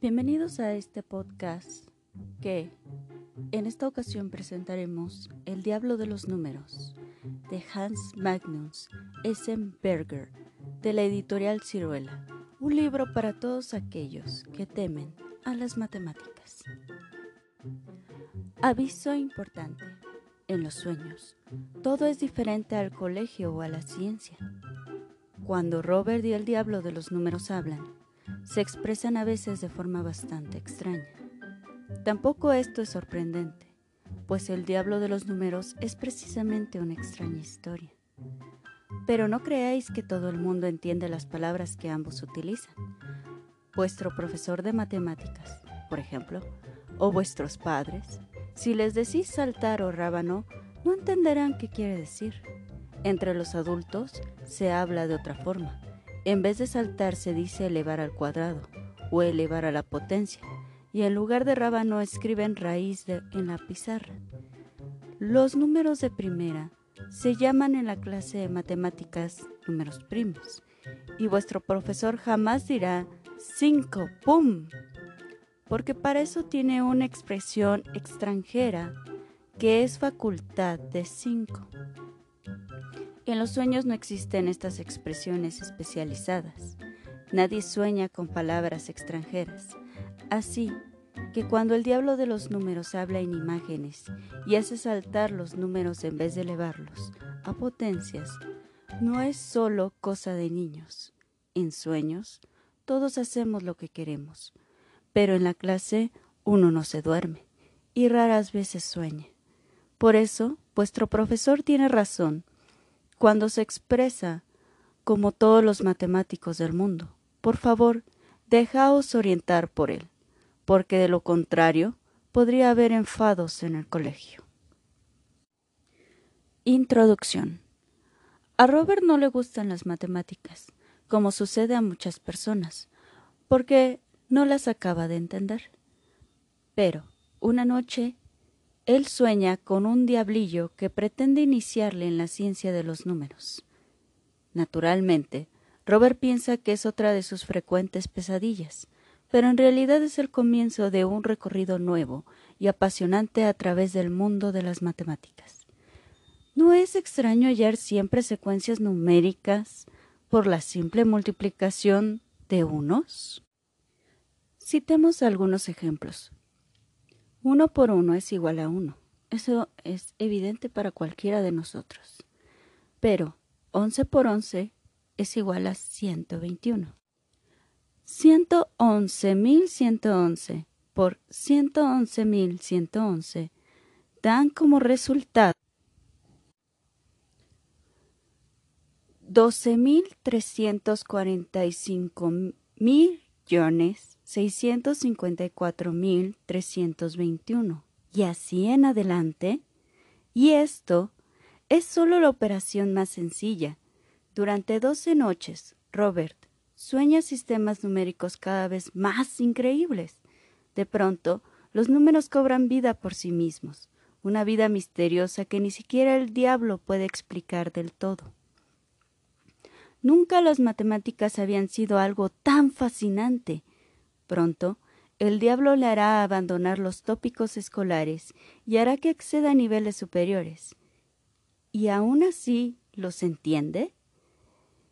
Bienvenidos a este podcast que en esta ocasión presentaremos El Diablo de los Números de Hans Magnus Essenberger de la editorial Ciruela, un libro para todos aquellos que temen a las matemáticas. Aviso importante. En los sueños, todo es diferente al colegio o a la ciencia. Cuando Robert y el diablo de los números hablan, se expresan a veces de forma bastante extraña. Tampoco esto es sorprendente, pues el diablo de los números es precisamente una extraña historia. Pero no creáis que todo el mundo entiende las palabras que ambos utilizan. Vuestro profesor de matemáticas, por ejemplo, o vuestros padres, si les decís saltar o rábano, no entenderán qué quiere decir. Entre los adultos se habla de otra forma en vez de saltar se dice elevar al cuadrado o elevar a la potencia, y en lugar de rábano escriben raíz en la pizarra. Los números de primera se llaman en la clase de matemáticas números primos, y vuestro profesor jamás dirá cinco, ¡pum! Porque para eso tiene una expresión extranjera que es facultad de cinco. En los sueños no existen estas expresiones especializadas. Nadie sueña con palabras extranjeras. Así que cuando el diablo de los números habla en imágenes y hace saltar los números en vez de elevarlos a potencias, no es solo cosa de niños. En sueños, todos hacemos lo que queremos, pero en la clase uno no se duerme y raras veces sueña. Por eso, vuestro profesor tiene razón cuando se expresa como todos los matemáticos del mundo. Por favor, dejaos orientar por él, porque de lo contrario podría haber enfados en el colegio. Introducción. A Robert no le gustan las matemáticas, como sucede a muchas personas, porque no las acaba de entender. Pero, una noche, él sueña con un diablillo que pretende iniciarle en la ciencia de los números. Naturalmente, Robert piensa que es otra de sus frecuentes pesadillas, pero en realidad es el comienzo de un recorrido nuevo y apasionante a través del mundo de las matemáticas. ¿No es extraño hallar siempre secuencias numéricas por la simple multiplicación de unos? Citemos algunos ejemplos. Uno por uno es igual a uno. Eso es evidente para cualquiera de nosotros. Pero 11 por 11 es igual a 121. 111.111 por 111.111 dan como resultado 12.345 millones 654.321 y así en adelante. Y esto es solo la operación más sencilla. Durante doce noches, Robert sueña sistemas numéricos cada vez más increíbles. De pronto, los números cobran vida por sí mismos, una vida misteriosa que ni siquiera el diablo puede explicar del todo. Nunca las matemáticas habían sido algo tan fascinante Pronto, el diablo le hará abandonar los tópicos escolares y hará que acceda a niveles superiores. ¿Y aún así los entiende?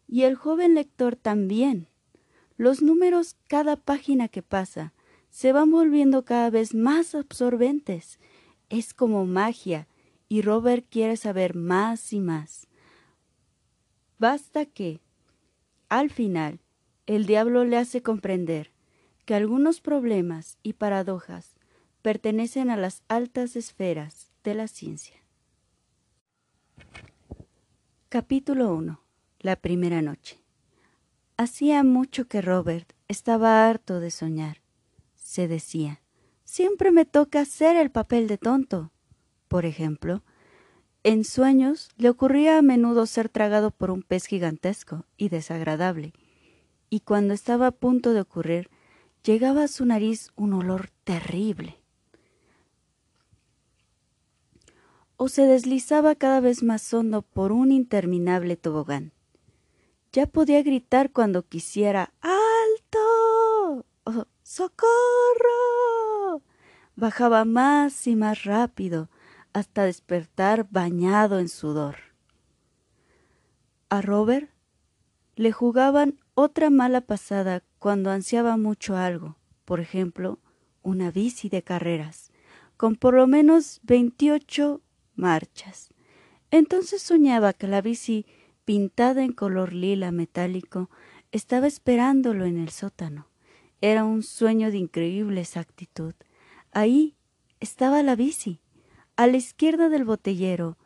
Y el joven lector también. Los números cada página que pasa se van volviendo cada vez más absorbentes. Es como magia, y Robert quiere saber más y más. Basta que, al final, el diablo le hace comprender que algunos problemas y paradojas pertenecen a las altas esferas de la ciencia. Capítulo 1. La primera noche. Hacía mucho que Robert estaba harto de soñar. Se decía, siempre me toca hacer el papel de tonto. Por ejemplo, en sueños le ocurría a menudo ser tragado por un pez gigantesco y desagradable, y cuando estaba a punto de ocurrir, llegaba a su nariz un olor terrible. O se deslizaba cada vez más hondo por un interminable tobogán. Ya podía gritar cuando quisiera ¡Alto! o ¡Socorro! Bajaba más y más rápido hasta despertar bañado en sudor. A Robert le jugaban otra mala pasada cuando ansiaba mucho algo, por ejemplo, una bici de carreras, con por lo menos veintiocho marchas. Entonces soñaba que la bici, pintada en color lila metálico, estaba esperándolo en el sótano. Era un sueño de increíble exactitud. Ahí estaba la bici, a la izquierda del botellero,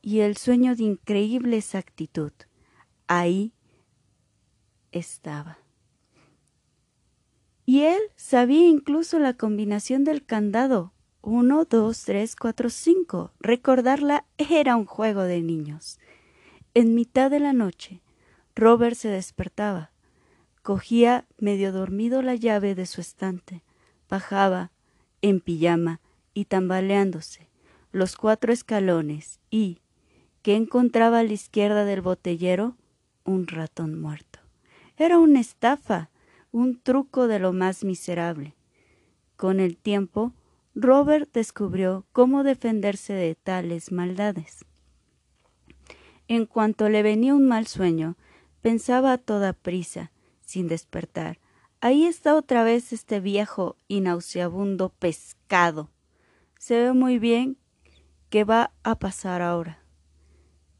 y el sueño de increíble exactitud. Ahí estaba. Y él sabía incluso la combinación del candado. Uno, dos, tres, cuatro, cinco. Recordarla era un juego de niños. En mitad de la noche, Robert se despertaba. Cogía medio dormido la llave de su estante. Bajaba, en pijama y tambaleándose, los cuatro escalones y, ¿qué encontraba a la izquierda del botellero? Un ratón muerto. Era una estafa un truco de lo más miserable. Con el tiempo, Robert descubrió cómo defenderse de tales maldades. En cuanto le venía un mal sueño, pensaba a toda prisa, sin despertar. Ahí está otra vez este viejo y nauseabundo pescado. Se ve muy bien qué va a pasar ahora.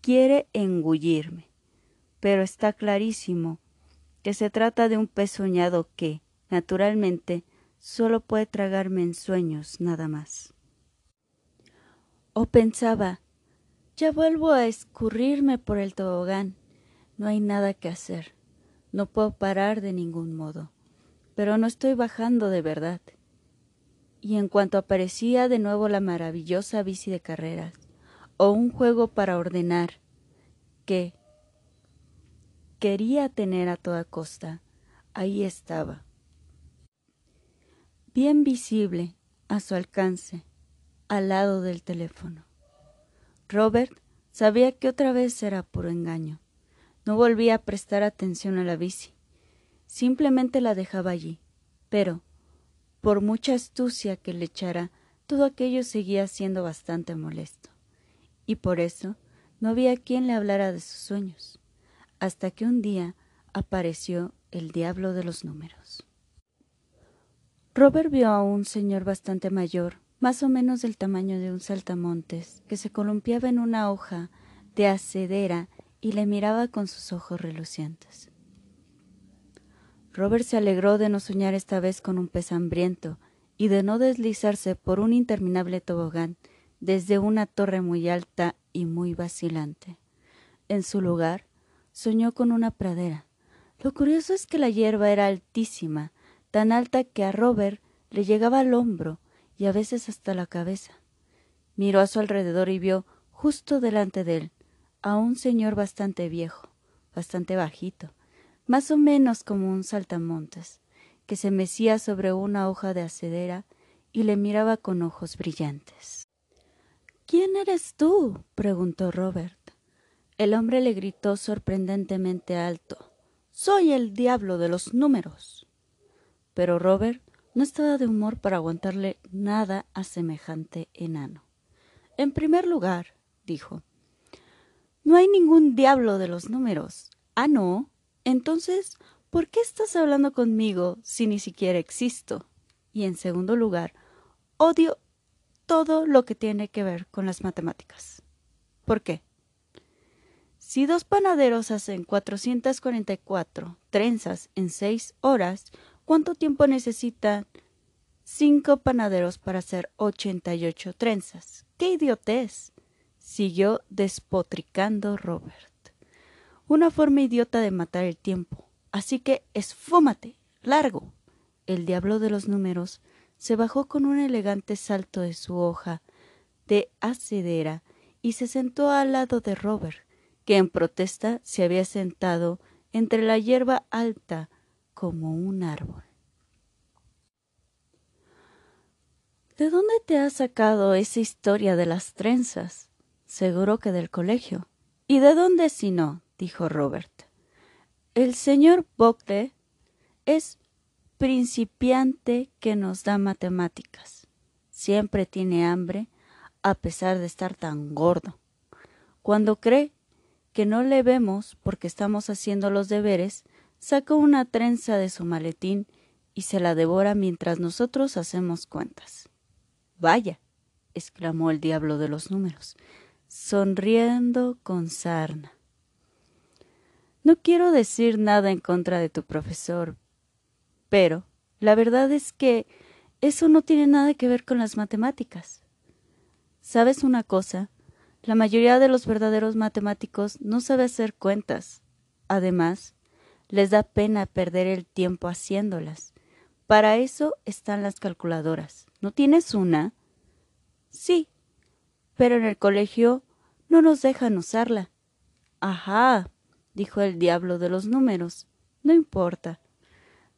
Quiere engullirme, pero está clarísimo que se trata de un pez soñado que, naturalmente, solo puede tragarme en sueños nada más. O pensaba, ya vuelvo a escurrirme por el tobogán. No hay nada que hacer. No puedo parar de ningún modo. Pero no estoy bajando de verdad. Y en cuanto aparecía de nuevo la maravillosa bici de carreras, o un juego para ordenar, que, quería tener a toda costa. Ahí estaba. Bien visible, a su alcance, al lado del teléfono. Robert sabía que otra vez era puro engaño. No volvía a prestar atención a la bici. Simplemente la dejaba allí. Pero, por mucha astucia que le echara, todo aquello seguía siendo bastante molesto. Y por eso no había quien le hablara de sus sueños hasta que un día apareció el diablo de los números. Robert vio a un señor bastante mayor, más o menos del tamaño de un saltamontes, que se columpiaba en una hoja de acedera y le miraba con sus ojos relucientes. Robert se alegró de no soñar esta vez con un pez hambriento y de no deslizarse por un interminable tobogán desde una torre muy alta y muy vacilante. En su lugar, soñó con una pradera. Lo curioso es que la hierba era altísima, tan alta que a Robert le llegaba al hombro y a veces hasta la cabeza. Miró a su alrededor y vio, justo delante de él, a un señor bastante viejo, bastante bajito, más o menos como un saltamontes, que se mecía sobre una hoja de acedera y le miraba con ojos brillantes. ¿Quién eres tú? preguntó Robert. El hombre le gritó sorprendentemente alto Soy el diablo de los números. Pero Robert no estaba de humor para aguantarle nada a semejante enano. En primer lugar, dijo, no hay ningún diablo de los números. Ah, no. Entonces, ¿por qué estás hablando conmigo si ni siquiera existo? Y en segundo lugar, odio todo lo que tiene que ver con las matemáticas. ¿Por qué? Si dos panaderos hacen 444 trenzas en seis horas, ¿cuánto tiempo necesitan cinco panaderos para hacer 88 trenzas? ¡Qué idiotez! siguió despotricando Robert. Una forma idiota de matar el tiempo. Así que esfúmate, largo. El diablo de los números se bajó con un elegante salto de su hoja de acedera y se sentó al lado de Robert, que en protesta se había sentado entre la hierba alta como un árbol. ¿De dónde te has sacado esa historia de las trenzas? Seguro que del colegio. ¿Y de dónde si no? dijo Robert. El señor Bogde es principiante que nos da matemáticas. Siempre tiene hambre a pesar de estar tan gordo. Cuando cree que no le vemos porque estamos haciendo los deberes, saca una trenza de su maletín y se la devora mientras nosotros hacemos cuentas. Vaya, exclamó el diablo de los números, sonriendo con sarna. No quiero decir nada en contra de tu profesor, pero la verdad es que eso no tiene nada que ver con las matemáticas. ¿Sabes una cosa? La mayoría de los verdaderos matemáticos no sabe hacer cuentas. Además, les da pena perder el tiempo haciéndolas. Para eso están las calculadoras. ¿No tienes una? Sí, pero en el colegio no nos dejan usarla. Ajá, dijo el diablo de los números. No importa.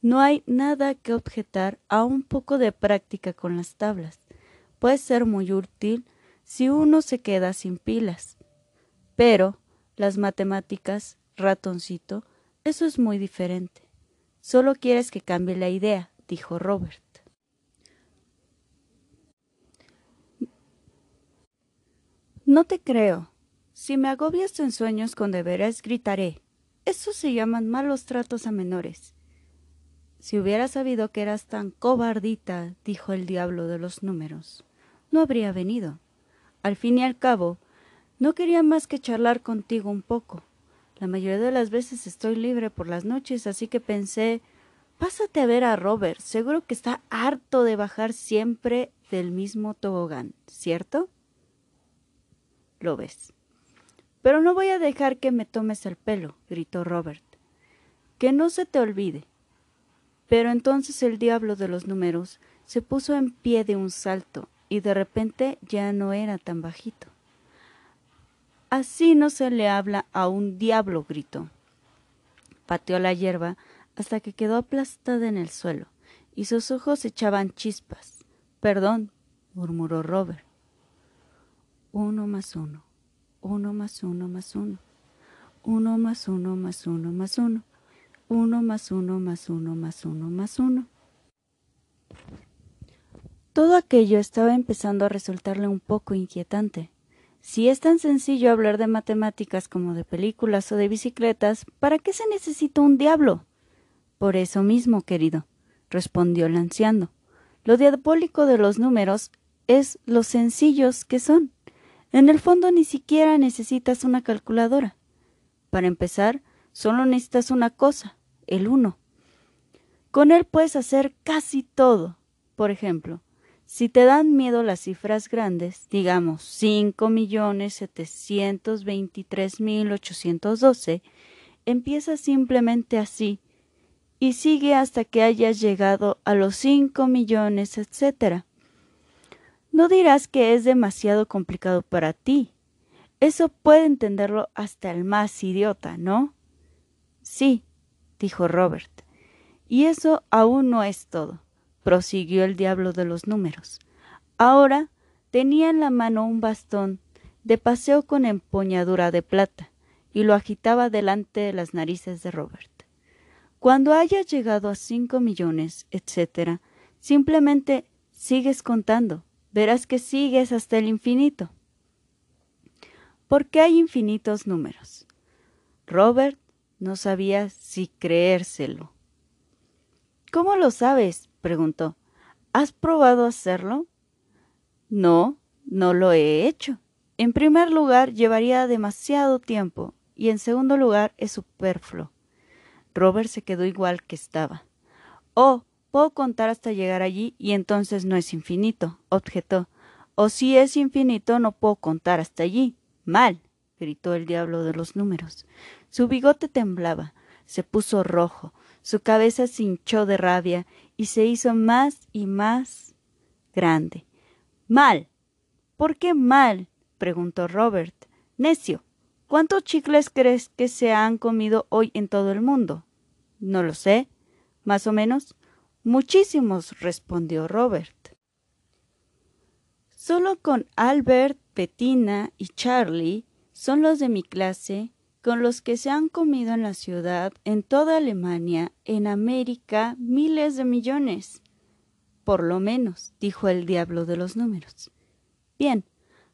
No hay nada que objetar a un poco de práctica con las tablas. Puede ser muy útil si uno se queda sin pilas. Pero las matemáticas, ratoncito, eso es muy diferente. Solo quieres que cambie la idea, dijo Robert. No te creo. Si me agobias en sueños con deberes, gritaré. Eso se llaman malos tratos a menores. Si hubiera sabido que eras tan cobardita, dijo el diablo de los números, no habría venido. Al fin y al cabo, no quería más que charlar contigo un poco. La mayoría de las veces estoy libre por las noches, así que pensé Pásate a ver a Robert. Seguro que está harto de bajar siempre del mismo tobogán, ¿cierto? Lo ves. Pero no voy a dejar que me tomes el pelo, gritó Robert. Que no se te olvide. Pero entonces el diablo de los números se puso en pie de un salto y de repente ya no era tan bajito. Así no se le habla a un diablo, gritó. Pateó la hierba hasta que quedó aplastada en el suelo, y sus ojos echaban chispas. Perdón, murmuró Robert. Uno más uno, uno más uno más uno, uno más uno más uno más uno, uno más uno más uno más uno más uno. Todo aquello estaba empezando a resultarle un poco inquietante. Si es tan sencillo hablar de matemáticas como de películas o de bicicletas, ¿para qué se necesita un diablo? Por eso mismo, querido, respondió el anciano. Lo diabólico de los números es lo sencillos que son. En el fondo ni siquiera necesitas una calculadora. Para empezar, solo necesitas una cosa, el uno. Con él puedes hacer casi todo. Por ejemplo, si te dan miedo las cifras grandes, digamos cinco millones setecientos veintitrés mil ochocientos doce, empieza simplemente así y sigue hasta que hayas llegado a los cinco millones, etc. No dirás que es demasiado complicado para ti. Eso puede entenderlo hasta el más idiota, ¿no? Sí, dijo Robert. Y eso aún no es todo prosiguió el diablo de los números. Ahora tenía en la mano un bastón de paseo con empuñadura de plata y lo agitaba delante de las narices de Robert. Cuando hayas llegado a cinco millones, etc., simplemente sigues contando. Verás que sigues hasta el infinito. Porque hay infinitos números. Robert no sabía si creérselo. ¿Cómo lo sabes? Preguntó. ¿Has probado hacerlo? No, no lo he hecho. En primer lugar, llevaría demasiado tiempo y en segundo lugar, es superfluo. Robert se quedó igual que estaba. Oh, puedo contar hasta llegar allí y entonces no es infinito, objetó. O si es infinito, no puedo contar hasta allí. Mal, gritó el diablo de los números. Su bigote temblaba, se puso rojo, su cabeza se hinchó de rabia y se hizo más y más grande. Mal. ¿Por qué mal? preguntó Robert. Necio. ¿Cuántos chicles crees que se han comido hoy en todo el mundo? No lo sé. Más o menos. Muchísimos, respondió Robert. Solo con Albert, Bettina y Charlie son los de mi clase con los que se han comido en la ciudad, en toda Alemania, en América, miles de millones. Por lo menos, dijo el diablo de los números. Bien,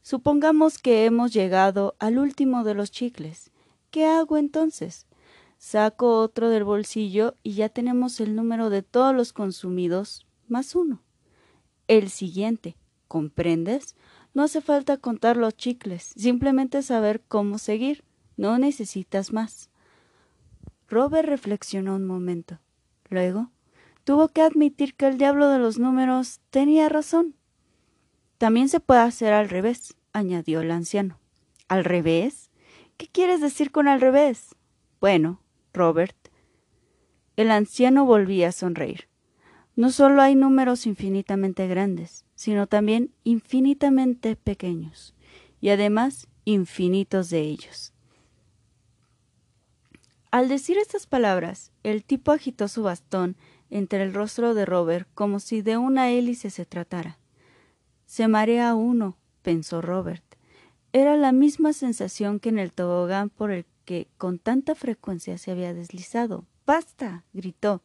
supongamos que hemos llegado al último de los chicles. ¿Qué hago entonces? Saco otro del bolsillo y ya tenemos el número de todos los consumidos más uno. El siguiente, ¿comprendes? No hace falta contar los chicles, simplemente saber cómo seguir. No necesitas más. Robert reflexionó un momento. Luego, tuvo que admitir que el diablo de los números tenía razón. También se puede hacer al revés, añadió el anciano. ¿Al revés? ¿Qué quieres decir con al revés? Bueno, Robert. El anciano volvía a sonreír. No solo hay números infinitamente grandes, sino también infinitamente pequeños, y además infinitos de ellos. Al decir estas palabras, el tipo agitó su bastón entre el rostro de Robert como si de una hélice se tratara. Se marea uno, pensó Robert. Era la misma sensación que en el tobogán por el que con tanta frecuencia se había deslizado. ¡Basta! gritó.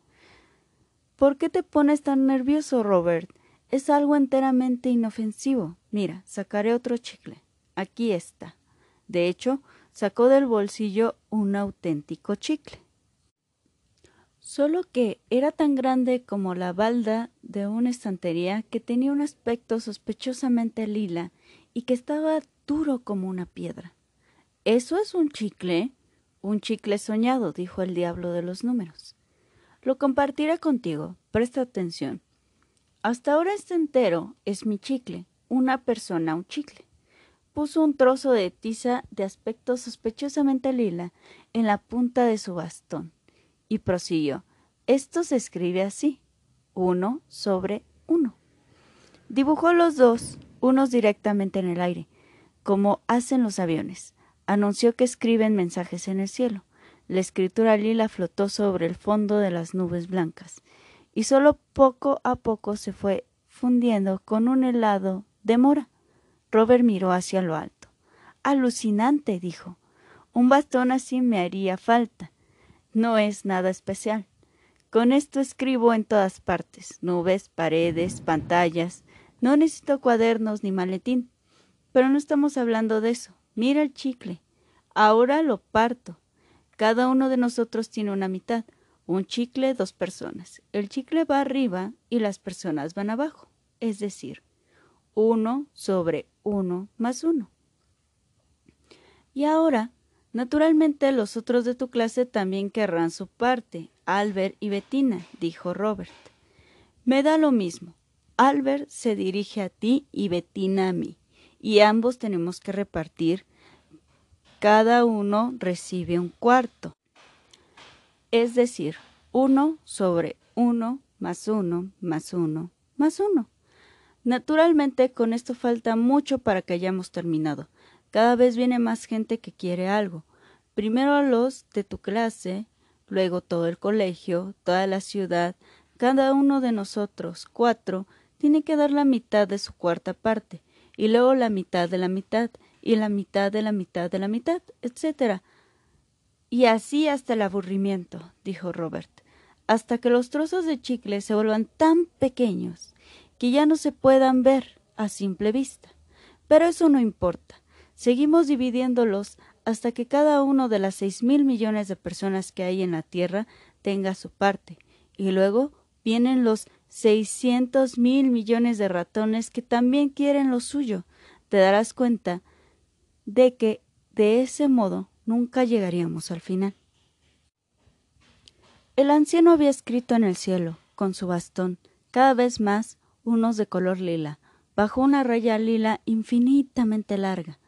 ¿Por qué te pones tan nervioso, Robert? Es algo enteramente inofensivo. Mira, sacaré otro chicle. Aquí está. De hecho, sacó del bolsillo un auténtico chicle. Solo que era tan grande como la balda de una estantería que tenía un aspecto sospechosamente lila y que estaba duro como una piedra. ¿Eso es un chicle? Un chicle soñado, dijo el diablo de los números. Lo compartiré contigo. Presta atención. Hasta ahora este entero es mi chicle. Una persona, un chicle puso un trozo de tiza de aspecto sospechosamente lila en la punta de su bastón y prosiguió. Esto se escribe así, uno sobre uno. Dibujó los dos, unos directamente en el aire, como hacen los aviones. Anunció que escriben mensajes en el cielo. La escritura lila flotó sobre el fondo de las nubes blancas, y solo poco a poco se fue fundiendo con un helado de mora. Robert miró hacia lo alto. Alucinante, dijo. Un bastón así me haría falta. No es nada especial. Con esto escribo en todas partes, nubes, paredes, pantallas. No necesito cuadernos ni maletín. Pero no estamos hablando de eso. Mira el chicle. Ahora lo parto. Cada uno de nosotros tiene una mitad. Un chicle, dos personas. El chicle va arriba y las personas van abajo. Es decir, uno sobre uno más uno. Y ahora, naturalmente los otros de tu clase también querrán su parte, Albert y Bettina, dijo Robert. Me da lo mismo. Albert se dirige a ti y Bettina a mí, y ambos tenemos que repartir. Cada uno recibe un cuarto. Es decir, uno sobre uno más uno más uno más uno. Naturalmente, con esto falta mucho para que hayamos terminado. Cada vez viene más gente que quiere algo. Primero los de tu clase, luego todo el colegio, toda la ciudad, cada uno de nosotros, cuatro, tiene que dar la mitad de su cuarta parte, y luego la mitad de la mitad, y la mitad de la mitad de la mitad, etc. Y así hasta el aburrimiento, dijo Robert, hasta que los trozos de chicle se vuelvan tan pequeños que ya no se puedan ver a simple vista. Pero eso no importa. Seguimos dividiéndolos hasta que cada uno de las seis mil millones de personas que hay en la Tierra tenga su parte. Y luego vienen los seiscientos mil millones de ratones que también quieren lo suyo. Te darás cuenta de que de ese modo nunca llegaríamos al final. El anciano había escrito en el cielo, con su bastón, cada vez más unos de color lila, bajo una raya lila infinitamente larga.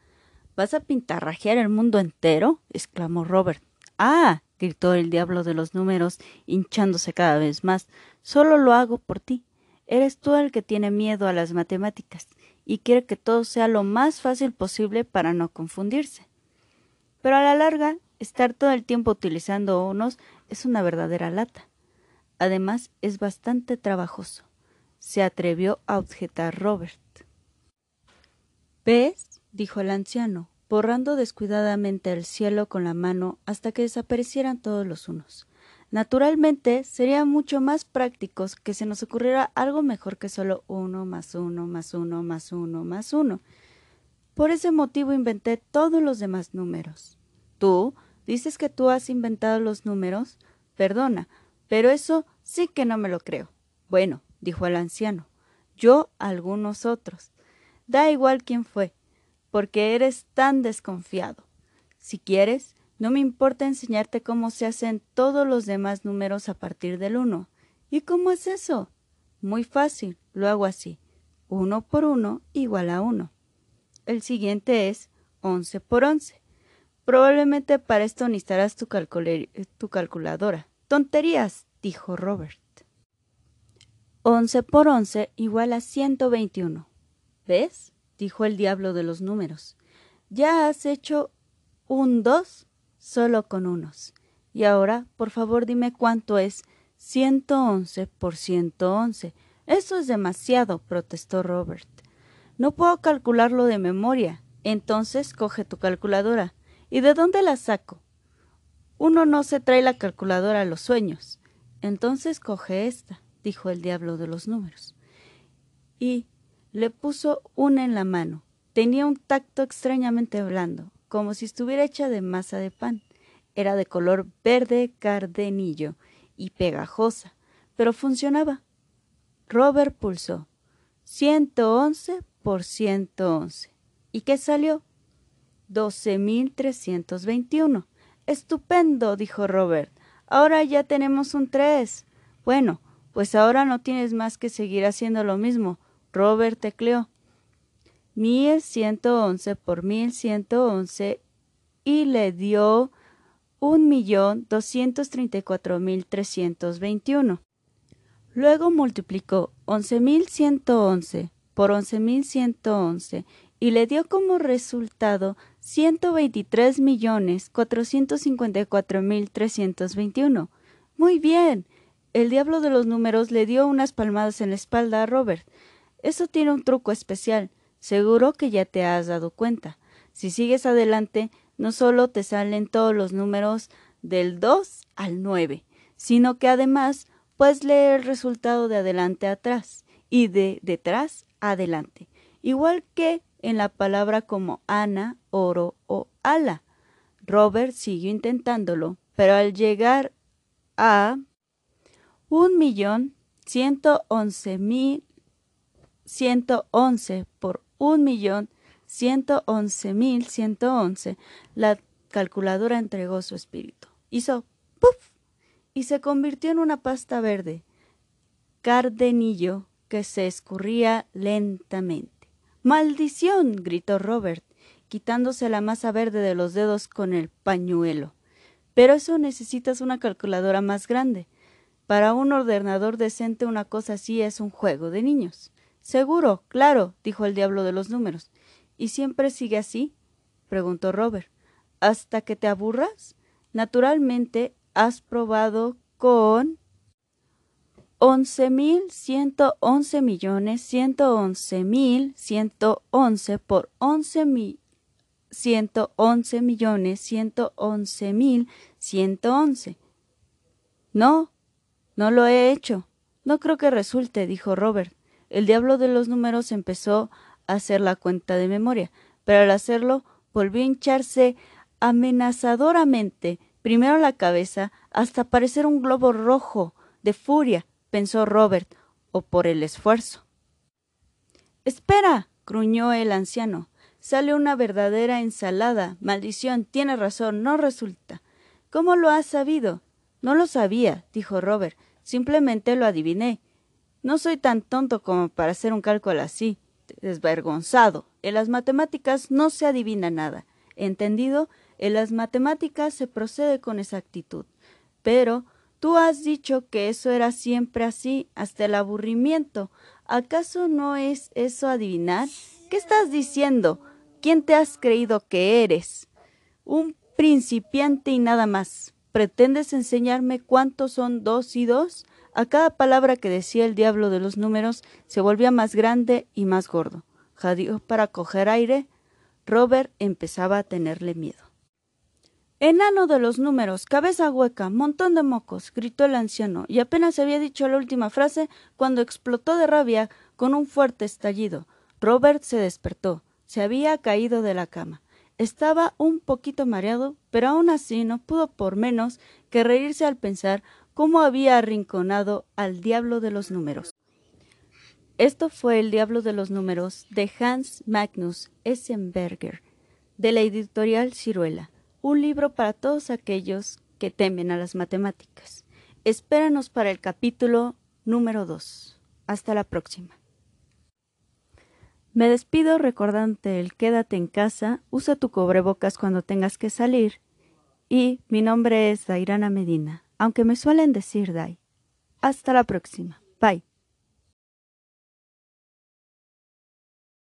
¿Vas a pintarrajear el mundo entero? exclamó Robert. Ah. gritó el diablo de los números, hinchándose cada vez más. Solo lo hago por ti. Eres tú el que tiene miedo a las matemáticas y quiere que todo sea lo más fácil posible para no confundirse. Pero a la larga, estar todo el tiempo utilizando unos es una verdadera lata. Además, es bastante trabajoso se atrevió a objetar Robert. ¿Ves? dijo el anciano. borrando descuidadamente el cielo con la mano hasta que desaparecieran todos los unos. Naturalmente, sería mucho más práctico que se nos ocurriera algo mejor que solo uno más uno más uno más uno más uno. Por ese motivo inventé todos los demás números. ¿Tú? ¿Dices que tú has inventado los números? Perdona, pero eso sí que no me lo creo. Bueno, dijo el anciano, yo algunos otros. Da igual quién fue, porque eres tan desconfiado. Si quieres, no me importa enseñarte cómo se hacen todos los demás números a partir del uno. ¿Y cómo es eso? Muy fácil, lo hago así. Uno por uno igual a uno. El siguiente es once por once. Probablemente para esto necesitarás tu, tu calculadora. Tonterías, dijo Robert. Once por once igual a ciento veintiuno. ¿Ves? dijo el diablo de los números. Ya has hecho un dos solo con unos. Y ahora, por favor, dime cuánto es ciento once por ciento once. Eso es demasiado, protestó Robert. No puedo calcularlo de memoria. Entonces coge tu calculadora. ¿Y de dónde la saco? Uno no se trae la calculadora a los sueños. Entonces coge esta, dijo el diablo de los números. Y le puso una en la mano. Tenía un tacto extrañamente blando, como si estuviera hecha de masa de pan. Era de color verde cardenillo y pegajosa, pero funcionaba. Robert pulsó. Ciento once por ciento once. ¿Y qué salió? Doce mil trescientos veintiuno. Estupendo, dijo Robert. Ahora ya tenemos un tres. Bueno, pues ahora no tienes más que seguir haciendo lo mismo. Robert tecleó once por once y le dio un millón doscientos treinta y cuatro mil trescientos veintiuno. Luego multiplicó once mil ciento once por once mil ciento once y le dio como resultado ciento veintitrés millones cuatrocientos cincuenta y cuatro mil trescientos veintiuno. Muy bien. El diablo de los números le dio unas palmadas en la espalda a Robert. Eso tiene un truco especial. Seguro que ya te has dado cuenta. Si sigues adelante, no solo te salen todos los números del 2 al 9, sino que además puedes leer el resultado de adelante a atrás y de detrás a adelante, igual que en la palabra como Ana, oro o ala. Robert siguió intentándolo, pero al llegar a un millón ciento once mil ciento once por un millón ciento once mil ciento once, la calculadora entregó su espíritu. Hizo ¡puf! y se convirtió en una pasta verde, cardenillo que se escurría lentamente. ¡Maldición! gritó Robert, quitándose la masa verde de los dedos con el pañuelo. Pero eso necesitas una calculadora más grande. Para un ordenador decente una cosa así es un juego de niños. Seguro, claro, dijo el diablo de los números. ¿Y siempre sigue así? preguntó Robert. ¿Hasta que te aburras? Naturalmente, has probado con once mil ciento once millones ciento once mil ciento once por once mil ciento once millones ciento once mil ciento once. No, no lo he hecho. No creo que resulte, dijo Robert. El diablo de los números empezó a hacer la cuenta de memoria, pero al hacerlo volvió a hincharse amenazadoramente, primero la cabeza, hasta parecer un globo rojo de furia, pensó Robert, o por el esfuerzo. Espera, gruñó el anciano. Sale una verdadera ensalada. Maldición, tiene razón, no resulta. ¿Cómo lo has sabido? No lo sabía, dijo Robert. Simplemente lo adiviné. No soy tan tonto como para hacer un cálculo así. Desvergonzado. En las matemáticas no se adivina nada. ¿Entendido? En las matemáticas se procede con exactitud. Pero tú has dicho que eso era siempre así, hasta el aburrimiento. ¿Acaso no es eso adivinar? ¿Qué estás diciendo? ¿Quién te has creído que eres? Un principiante y nada más. ¿Pretendes enseñarme cuántos son dos y dos? A cada palabra que decía el diablo de los números se volvía más grande y más gordo. Jadeó para coger aire. Robert empezaba a tenerle miedo. Enano de los números, cabeza hueca, montón de mocos, gritó el anciano, y apenas había dicho la última frase cuando explotó de rabia con un fuerte estallido. Robert se despertó. Se había caído de la cama. Estaba un poquito mareado, pero aún así no pudo por menos que reírse al pensar cómo había arrinconado al diablo de los números. Esto fue El diablo de los números de Hans Magnus Essenberger, de la editorial Ciruela un libro para todos aquellos que temen a las matemáticas. Espéranos para el capítulo número 2. Hasta la próxima. Me despido recordándote el quédate en casa, usa tu cobrebocas cuando tengas que salir. Y mi nombre es Dairana Medina, aunque me suelen decir Dai. Hasta la próxima. Bye.